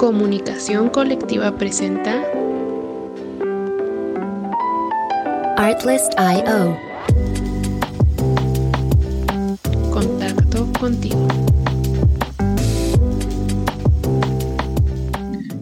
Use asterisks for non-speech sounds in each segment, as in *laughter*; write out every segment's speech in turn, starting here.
Comunicación Colectiva presenta Artlist.io. Contacto contigo.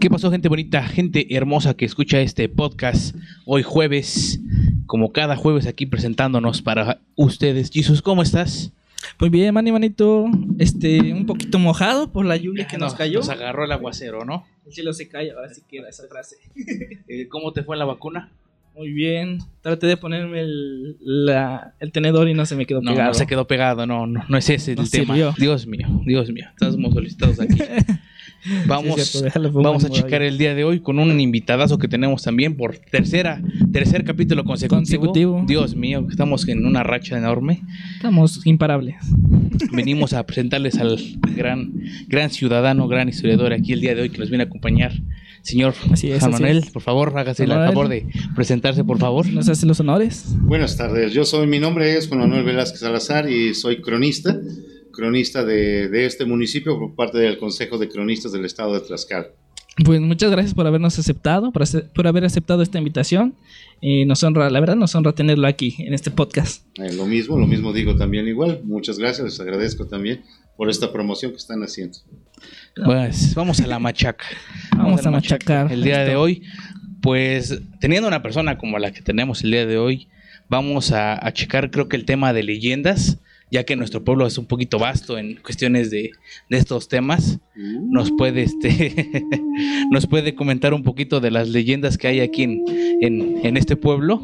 ¿Qué pasó, gente bonita, gente hermosa que escucha este podcast hoy jueves? Como cada jueves aquí presentándonos para ustedes. Jesus, ¿cómo estás? Pues bien, mani manito, este, un poquito mojado por la lluvia que No, nos cayó. Nos agarró el aguacero, ¿no? El cielo se cae, ahora sí queda esa frase. *laughs* Eh, ¿Cómo te fue la vacuna? Muy bien, traté de ponerme el, la- el tenedor y no se me quedó No, pegado. no se quedó pegado, no, no, no es ese el tema. sirvió. Dios mío, Dios mío, estamos solicitados aquí. *laughs* *laughs* Vamos, Sí, cierto, vamos a checar avión. el día de hoy con un invitadazo que tenemos también por tercera, tercer capítulo consecutivo. Consecutivo. Dios mío, estamos en una racha enorme. Estamos imparables. *laughs* Venimos a presentarles al gran, gran ciudadano, gran historiador aquí el día de hoy que nos viene a acompañar. Señor Así es, Juan así Manuel, es. por favor, hágase el favor de presentarse, por favor. ¿Nos hace los honores? Buenas tardes, yo soy, mi nombre es Juan Manuel Velázquez Salazar y soy cronista, cronista de, de este municipio por parte del Consejo de Cronistas del Estado de Tlaxcala. Pues muchas gracias por habernos aceptado, por, ace- por haber aceptado esta invitación. Y nos honra, la verdad, nos honra tenerlo aquí en este podcast. Eh, lo mismo, lo mismo digo también igual, muchas gracias, les agradezco también por esta promoción que están haciendo. Pues vamos a la machaca. *laughs* Vamos la a machacar. El día de hoy, pues teniendo una persona como la que tenemos el día de hoy, vamos a, a checar creo que el tema de leyendas, ya que nuestro pueblo es un poquito vasto en cuestiones de, de estos temas. Nos puede, este, *laughs* nos puede comentar un poquito de las leyendas que hay aquí en, en, en este pueblo.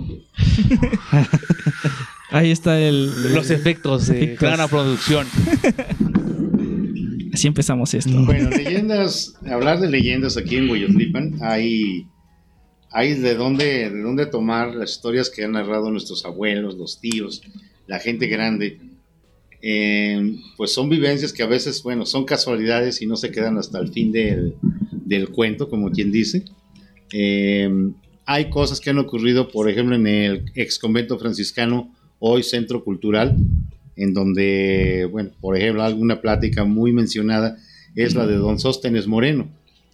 *laughs* Ahí está el... Los efectos de gran producción. *laughs* Así empezamos esto. Bueno, leyendas, hablar de leyendas aquí en Hueyotlipan, hay, hay de dónde, de dónde tomar las historias que han narrado nuestros abuelos, los tíos, la gente grande. Eh, pues son vivencias que a veces, bueno, son casualidades y no se quedan hasta el fin del, del cuento, como quien dice. Eh, hay cosas que han ocurrido, por ejemplo, en el ex convento franciscano, hoy Centro Cultural, en donde, bueno, por ejemplo, alguna plática muy mencionada es la de don Sóstenes Moreno,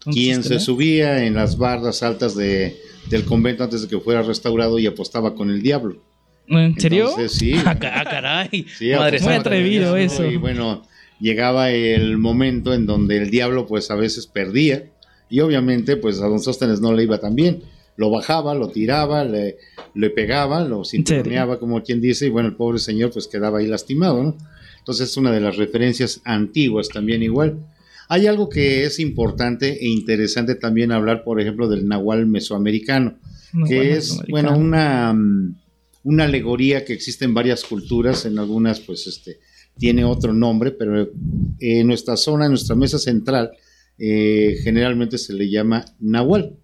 quien se subía en las bardas altas de, del convento antes de que fuera restaurado y apostaba con el diablo. ¿En serio? Entonces, sí. *laughs* Ah, ah, caray. Sí, Madre Muy atrevido eso. Y bueno, llegaba el momento en donde el diablo pues a veces perdía y obviamente pues a don Sóstenes no le iba tan bien. Lo bajaba, lo tiraba, le, le pegaba, lo cinturoneaba como quien dice y bueno, el pobre señor pues quedaba ahí lastimado, ¿no? Entonces es una de las referencias antiguas también igual. Hay algo que es importante e interesante también hablar, por ejemplo, del nahual mesoamericano No, que es bueno una, mm, una alegoría que existe en varias culturas, en algunas pues este tiene otro nombre, pero en nuestra zona, en nuestra mesa central, eh, generalmente se le llama nahual.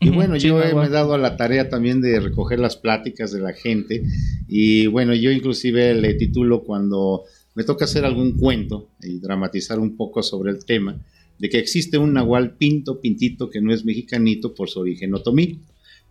Y bueno, sí, yo he- me he dado a la tarea también de recoger las pláticas de la gente y bueno, yo inclusive le titulo cuando me toca hacer algún cuento y dramatizar un poco sobre el tema de que existe un nahual pinto, pintito, que no es mexicanito por su origen otomí.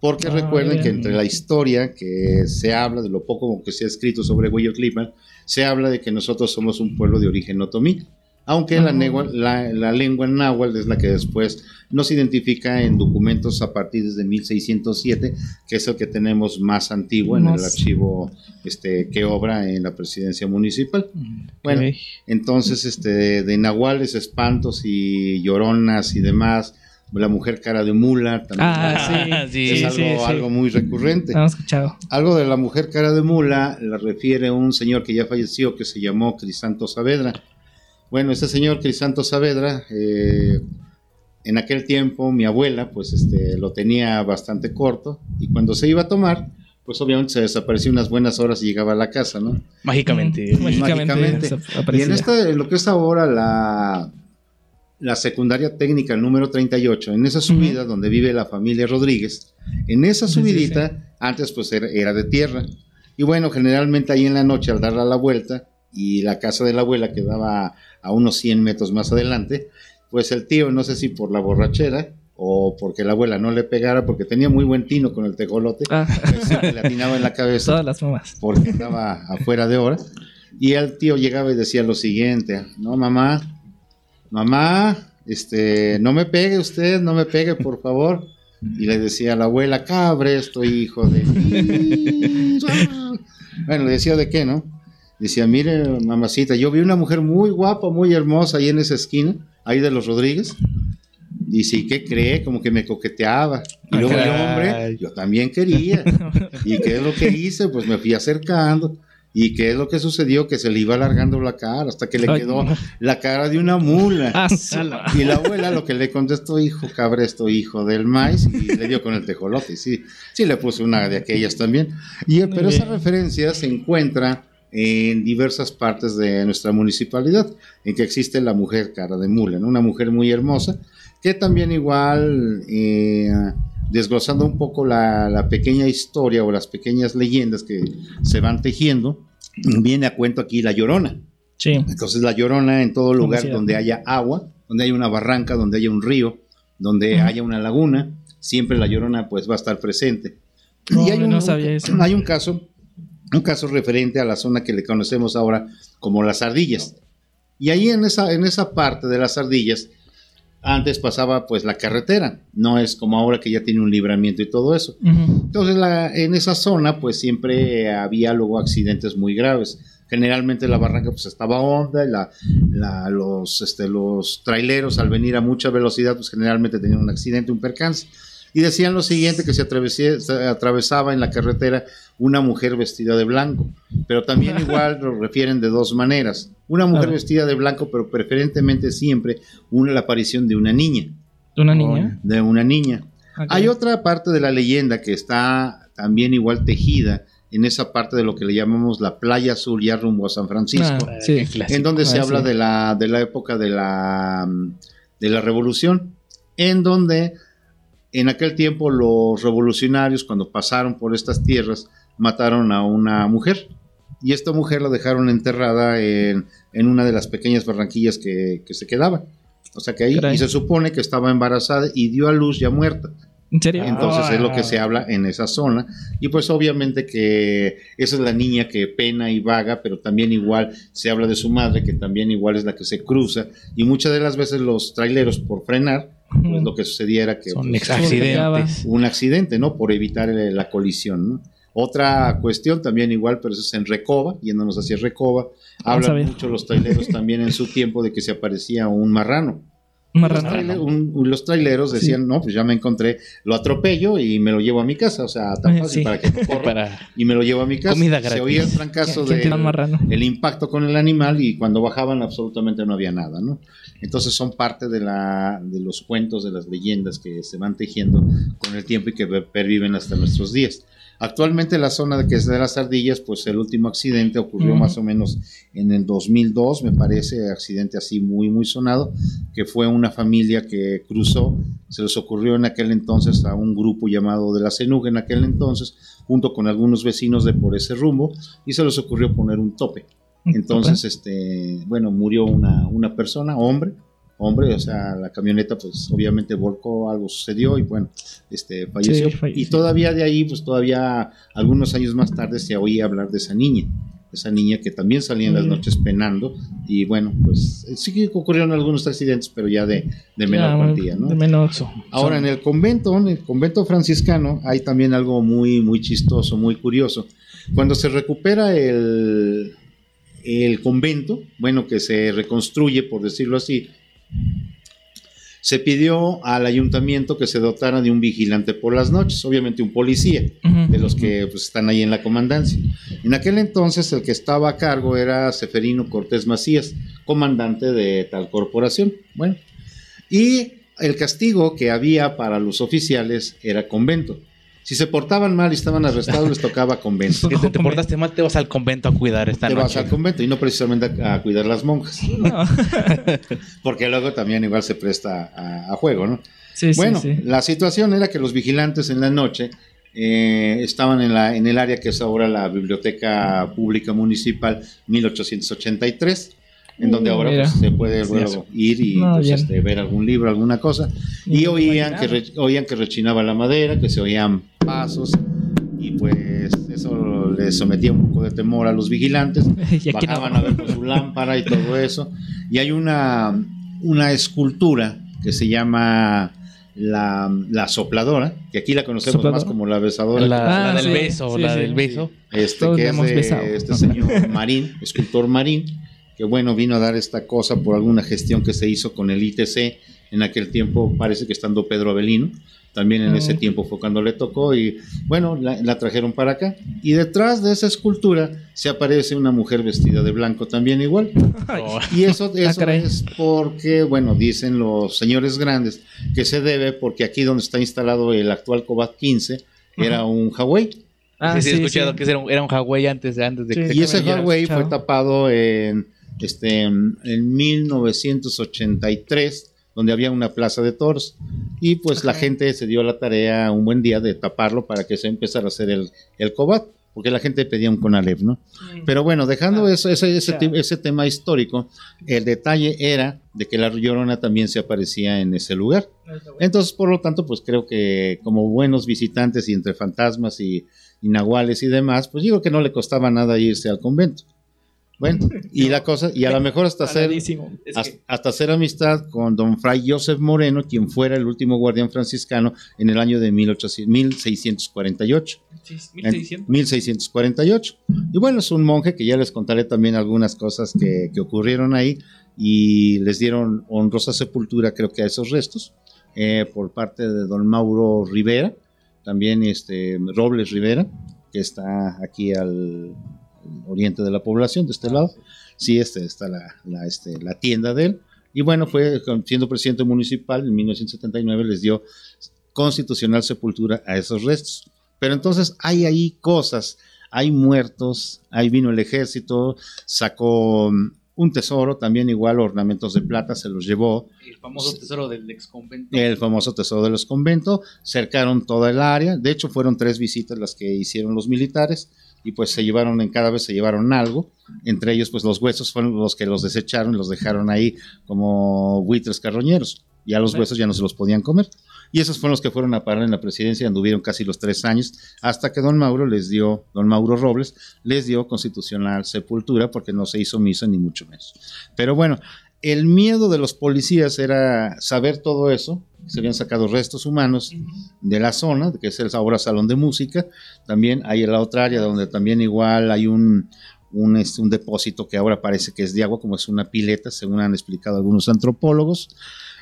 Porque Ah, recuerden que entre la historia que se habla, de lo poco que se ha escrito sobre Hueyotlipan, se habla de que nosotros somos un pueblo de origen otomí. Aunque la, Ah. negua- la, la lengua náhuatl es la que después nos identifica en documentos a partir de 1607, que es el que tenemos más antiguo en el archivo este, que obra en la presidencia municipal. Bueno, Ok. entonces, este, de nahuales, espantos y lloronas y demás, la mujer cara de mula también Ah, sí, es sí, algo, sí, sí. algo muy recurrente. Hemos escuchado. Algo de la mujer cara de mula la refiere un señor que ya falleció que se llamó Crisanto Saavedra. Bueno, este señor Crisanto Saavedra, eh, en aquel tiempo mi abuela pues este, lo tenía bastante corto y cuando se iba a tomar, pues obviamente se desapareció unas buenas horas y llegaba a la casa, ¿no? Mágicamente. Mm, Mágicamente mágicamente. Y en, esta, en lo que es ahora la, la secundaria técnica número 38, en esa subida donde vive la familia Rodríguez, en esa Sí, sí, subidita, antes pues era, era de tierra. Y bueno, generalmente ahí en la noche al darle la vuelta y la casa de la abuela quedaba a unos 100 metros más adelante, pues el tío, no sé si por la borrachera o porque la abuela no le pegara, porque tenía muy buen tino con el tejolote, Ah, pues le atinaba en la *laughs* cabeza todas las mamás. porque andaba afuera de hora. Y el tío llegaba y decía lo siguiente, no mamá, mamá, este, no me pegue usted, no me pegue, por favor. Y le decía a la abuela, cabre, estoy hijo de... *laughs* bueno, le decía de qué, ¿no? Decía, mire, mamacita, yo vi una mujer muy guapa, muy hermosa ahí en esa esquina, ahí de los Rodríguez. Y sí, ¿qué cree? Como que me coqueteaba. Y luego yo, hombre, yo también quería. ¿Y qué es lo que hice? Pues me fui acercando. ¿Y qué es lo que sucedió? Que se le iba alargando la cara hasta que le Ay, quedó no. la cara de una mula. Ah, *laughs* Y la abuela lo que le contestó, hijo cabresto, hijo del maíz, y le dio con el tejolote. Sí, sí le puse una de aquellas también. Y, Muy pero esa referencia se encuentra en diversas partes de nuestra municipalidad, en que existe la mujer cara de mula, ¿no? una mujer muy hermosa, que también igual, eh, desglosando un poco la, la pequeña historia o las pequeñas leyendas que se van tejiendo, viene a cuento aquí la llorona. Sí. Entonces la llorona en todo lugar donde haya agua, donde haya una barranca, donde haya un río, donde Ujú. haya una laguna, siempre la llorona pues va a estar presente. No, y hay un, no sabía eso. hay un caso, un caso referente a la zona que le conocemos ahora como las ardillas. Y ahí en esa, en esa parte de las ardillas, antes pasaba pues la carretera, no es como ahora que ya tiene un libramiento y todo eso. Entonces, la- en esa zona, pues siempre había luego accidentes muy graves. Generalmente la barranca pues estaba honda y la, la- los, este, los traileros al venir a mucha velocidad pues generalmente tenían un accidente, un percance. Y decían lo siguiente, que se, atravesía- se atravesaba en la carretera una mujer vestida de blanco. Pero también igual *laughs* lo refieren de dos maneras. Una mujer vestida de blanco, pero preferentemente siempre una, la aparición de una niña. ¿De una niña? De una niña. Hay otra parte de la leyenda que está también igual tejida en esa parte de lo que le llamamos la playa azul ya rumbo a San Francisco, Ah, sí. Clásico. en donde se Ah, habla sí. de la de la época de la de la revolución, en donde en aquel tiempo los revolucionarios cuando pasaron por estas tierras mataron a una mujer y esta mujer la dejaron enterrada en, en una de las pequeñas barranquillas que, que se quedaban. O sea que ahí Caray. y se supone que estaba embarazada y dio a luz ya muerta. ¿En serio? Entonces es lo que Ah. se habla en esa zona. Y pues obviamente que esa es la niña que pena y vaga, pero también igual se habla de su madre, que también igual es la que se cruza. Y muchas de las veces los traileros por frenar, pues lo que sucedía era que Son pues, accidentes. un accidente, ¿no? Por evitar eh, la colisión, ¿no? Otra cuestión también igual, pero eso es en Recoba, yéndonos hacia Recoba. Hablan mucho los traileros también en su tiempo de que se aparecía un marrano. Los, marrano. traile- un- los traileros Sí. decían, no, pues ya me encontré, lo atropello y me lo llevo a mi casa, o sea, tan Eh, fácil sí. para que *laughs* no corra, Para y me lo llevo a mi casa. Comida Se gratis. oía el trancazo ¿Quién de tiene un marrano? el impacto con el animal y cuando bajaban absolutamente no había nada, ¿no? Entonces son parte de, la, de los cuentos, de las leyendas que se van tejiendo con el tiempo y que per- perviven hasta nuestros días. Actualmente la zona de que es de las ardillas, pues el último accidente ocurrió más o menos en el 2002, me parece, accidente así muy, muy sonado, que fue una familia que cruzó, se les ocurrió en aquel entonces a un grupo llamado de la CENUG en aquel entonces, junto con algunos vecinos de por ese rumbo, y se les ocurrió poner un tope. Entonces, este, bueno, murió una, una persona, hombre, hombre, o sea, la camioneta, pues obviamente volcó, algo sucedió y bueno, este, falleció. Sí, falleció. Y todavía de ahí, pues todavía algunos años más tarde se oía hablar de esa niña, esa niña que también salía en las noches penando y bueno, pues sí que ocurrieron algunos accidentes, pero ya de, de menor Ya, cuantía, ¿no? De menos. Ahora, en el convento, en el convento franciscano, hay también algo muy, muy chistoso, muy curioso. Cuando se recupera el, el convento, bueno, que se reconstruye, por decirlo así, se pidió al ayuntamiento que se dotara de un vigilante por las noches, obviamente un policía, de los que pues, están ahí en la comandancia. En aquel entonces el que estaba a cargo era Seferino Cortés Macías, comandante de tal corporación. Bueno, y el castigo que había para los oficiales era convento. Si se portaban mal y estaban arrestados, les tocaba convento. Que te, te portaste mal, te vas al convento a cuidar esta Te vas noche. al convento y no precisamente a, a cuidar las monjas, No. *laughs* porque luego también igual se presta a, a juego, ¿no? Sí, sí, Bueno, sí. la situación era que los vigilantes en la noche eh, estaban en, la, en el área que es ahora la Biblioteca Pública Municipal 1883, en donde ahora pues, se puede luego ir y No, pues, este, ver algún libro, alguna cosa. Y oían que, re- oían que rechinaba la madera, que se oían pasos, y pues eso les sometía un poco de temor a los vigilantes *laughs* Y aquí no. bajaban a ver con su lámpara y todo eso. Y hay una, una escultura que se llama la, la sopladora, que aquí la conocemos ¿Sopladora? más como la besadora. La, la Ah, del sí, beso, sí, la sí, del sí. beso. este, Todos que es hemos de besado. este señor *laughs* Marín, escultor Marín, que bueno, vino a dar esta cosa por alguna gestión que se hizo con el ITC. En aquel tiempo parece que estando Pedro Avelino, también en Mm. ese tiempo fue cuando le tocó y bueno, la, la trajeron para acá. Y detrás de esa escultura se aparece una mujer vestida de blanco también igual. Oh, Y eso, eso caray. es porque, bueno, dicen los señores grandes que se debe porque aquí donde está instalado el actual Cobat 15 era un Huawei. Ah, sí, sí, he escuchado sí. que era un, era un Huawei antes, antes de Sí. que Y ese chao. fue tapado en, este, en 1983, donde había una plaza de toros. Y pues la gente se dio la tarea un buen día de taparlo para que se empezara a hacer el, el Cobat, porque la gente pedía un Conalep, ¿no? Pero bueno, dejando Ah, eso, ese, ese, claro. ese tema histórico, el detalle era de que la Llorona también se aparecía en ese lugar. Entonces, por lo tanto, pues creo que como buenos visitantes y entre fantasmas y, y nahuales y demás, pues digo que no le costaba nada irse al convento. Bueno, y la cosa, y a lo mejor hasta hacer, hasta, hasta hacer amistad con don Fray Joseph Moreno, quien fuera el último guardián franciscano en el año de 1800 1648. Sí, En 1600. 1648. Y bueno, es un monje que ya les contaré también algunas cosas que, que ocurrieron ahí y les dieron honrosa sepultura, creo que a esos restos, eh, por parte de don Mauro Rivera, también este Robles Rivera, que está aquí al oriente de la población, de este lado. Sí, este, está la, la, este, la tienda de él. Y bueno, fue siendo presidente municipal en 1979, les dio constitucional sepultura a esos restos. Pero entonces hay ahí cosas, hay muertos, ahí vino el ejército, sacó mm, un tesoro, también igual ornamentos de plata, se los llevó, el famoso tesoro del ex convento. el famoso tesoro de los conventos, cercaron toda el área, de hecho fueron tres visitas las que hicieron los militares y pues se llevaron en cada vez se llevaron algo, entre ellos pues los huesos fueron los que los desecharon, los dejaron ahí como buitres carroñeros, ya los huesos ya no se los podían comer. Y esos fueron los que fueron a parar en la presidencia, anduvieron casi los tres años, hasta que don Mauro les dio, don Mauro Robles, les dio constitucional sepultura, porque no se hizo misa ni mucho menos. Pero bueno, el miedo de los policías era saber todo eso, se habían sacado restos humanos de la zona, que es el ahora salón de música, también hay en la otra área donde también igual hay un, un, este, un depósito que ahora parece que es de agua, como es una pileta, según han explicado algunos antropólogos.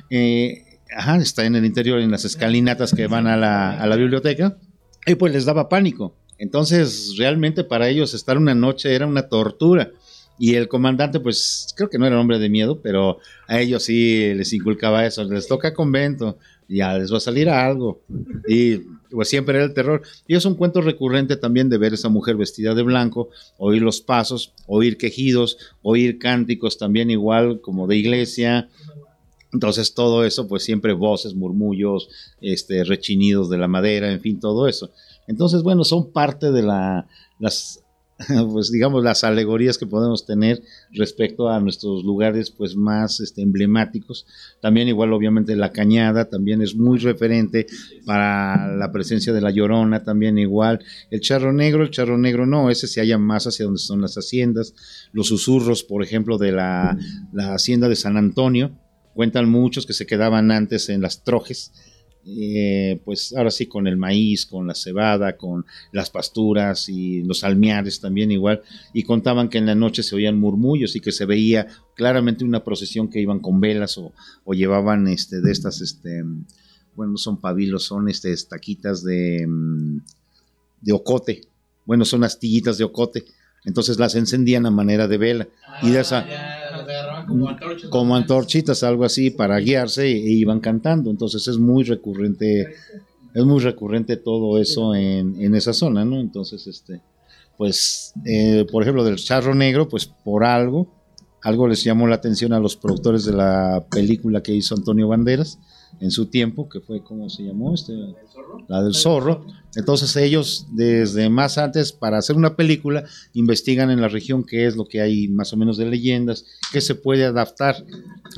Eh, ajá, está en el interior, en las escalinatas que van a la, a la biblioteca, y pues les daba pánico. Entonces, realmente para ellos estar una noche era una tortura. Y el comandante, pues creo que no era hombre de miedo, pero a ellos sí les inculcaba eso. Les toca convento, ya les va a salir algo. Y pues siempre era el terror. Y es un cuento recurrente también de ver esa mujer vestida de blanco, oír los pasos, oír quejidos, oír cánticos también igual como de iglesia. Entonces todo eso, pues siempre voces, murmullos, este, rechinidos de la madera, en fin, todo eso. Entonces, bueno, son parte de la, las, *laughs* pues digamos, las alegorías que podemos tener respecto a nuestros lugares, pues más este, emblemáticos. También igual, obviamente, la cañada también es muy referente para la presencia de la llorona, también igual. El charro negro, el charro negro no, ese se halla más hacia donde son las haciendas. Los susurros, por ejemplo, de la, la hacienda de San Antonio, cuentan muchos que se quedaban antes en las trojes, eh, pues ahora sí con el maíz, con la cebada, con las pasturas y los almiares también igual, y contaban que en la noche se oían murmullos y que se veía claramente una procesión que iban con velas o, o llevaban este de estas, este, bueno, no son pabilos, son este, estaquitas de, mm, de ocote, bueno, son astillitas de ocote, entonces las encendían a manera de vela. Y de esa como antorchitas, algo así, para guiarse e, iban cantando. Entonces es muy recurrente, es muy recurrente todo eso en, en esa zona, ¿no? Entonces, este, pues, eh, por ejemplo, del charro negro, pues por algo, algo les llamó la atención a los productores de la película que hizo Antonio Banderas en su tiempo, que fue, ¿cómo se llamó? Este, la del zorro. Entonces ellos desde más antes para hacer una película investigan en la región qué es lo que hay más o menos de leyendas, qué se puede adaptar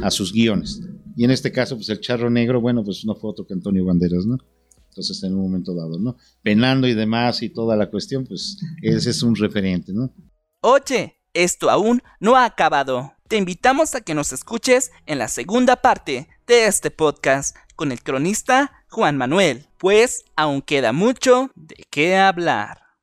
a sus guiones. Y en este caso, pues el charro negro, bueno, pues no fue otro que Antonio Banderas, ¿no? Entonces en un momento dado, ¿no? Penando y demás y toda la cuestión, pues ese es un referente, ¿no? Oye, esto aún no ha acabado. Te invitamos a que nos escuches en la segunda parte de este podcast con el cronista Juan Manuel, pues aún queda mucho de qué hablar.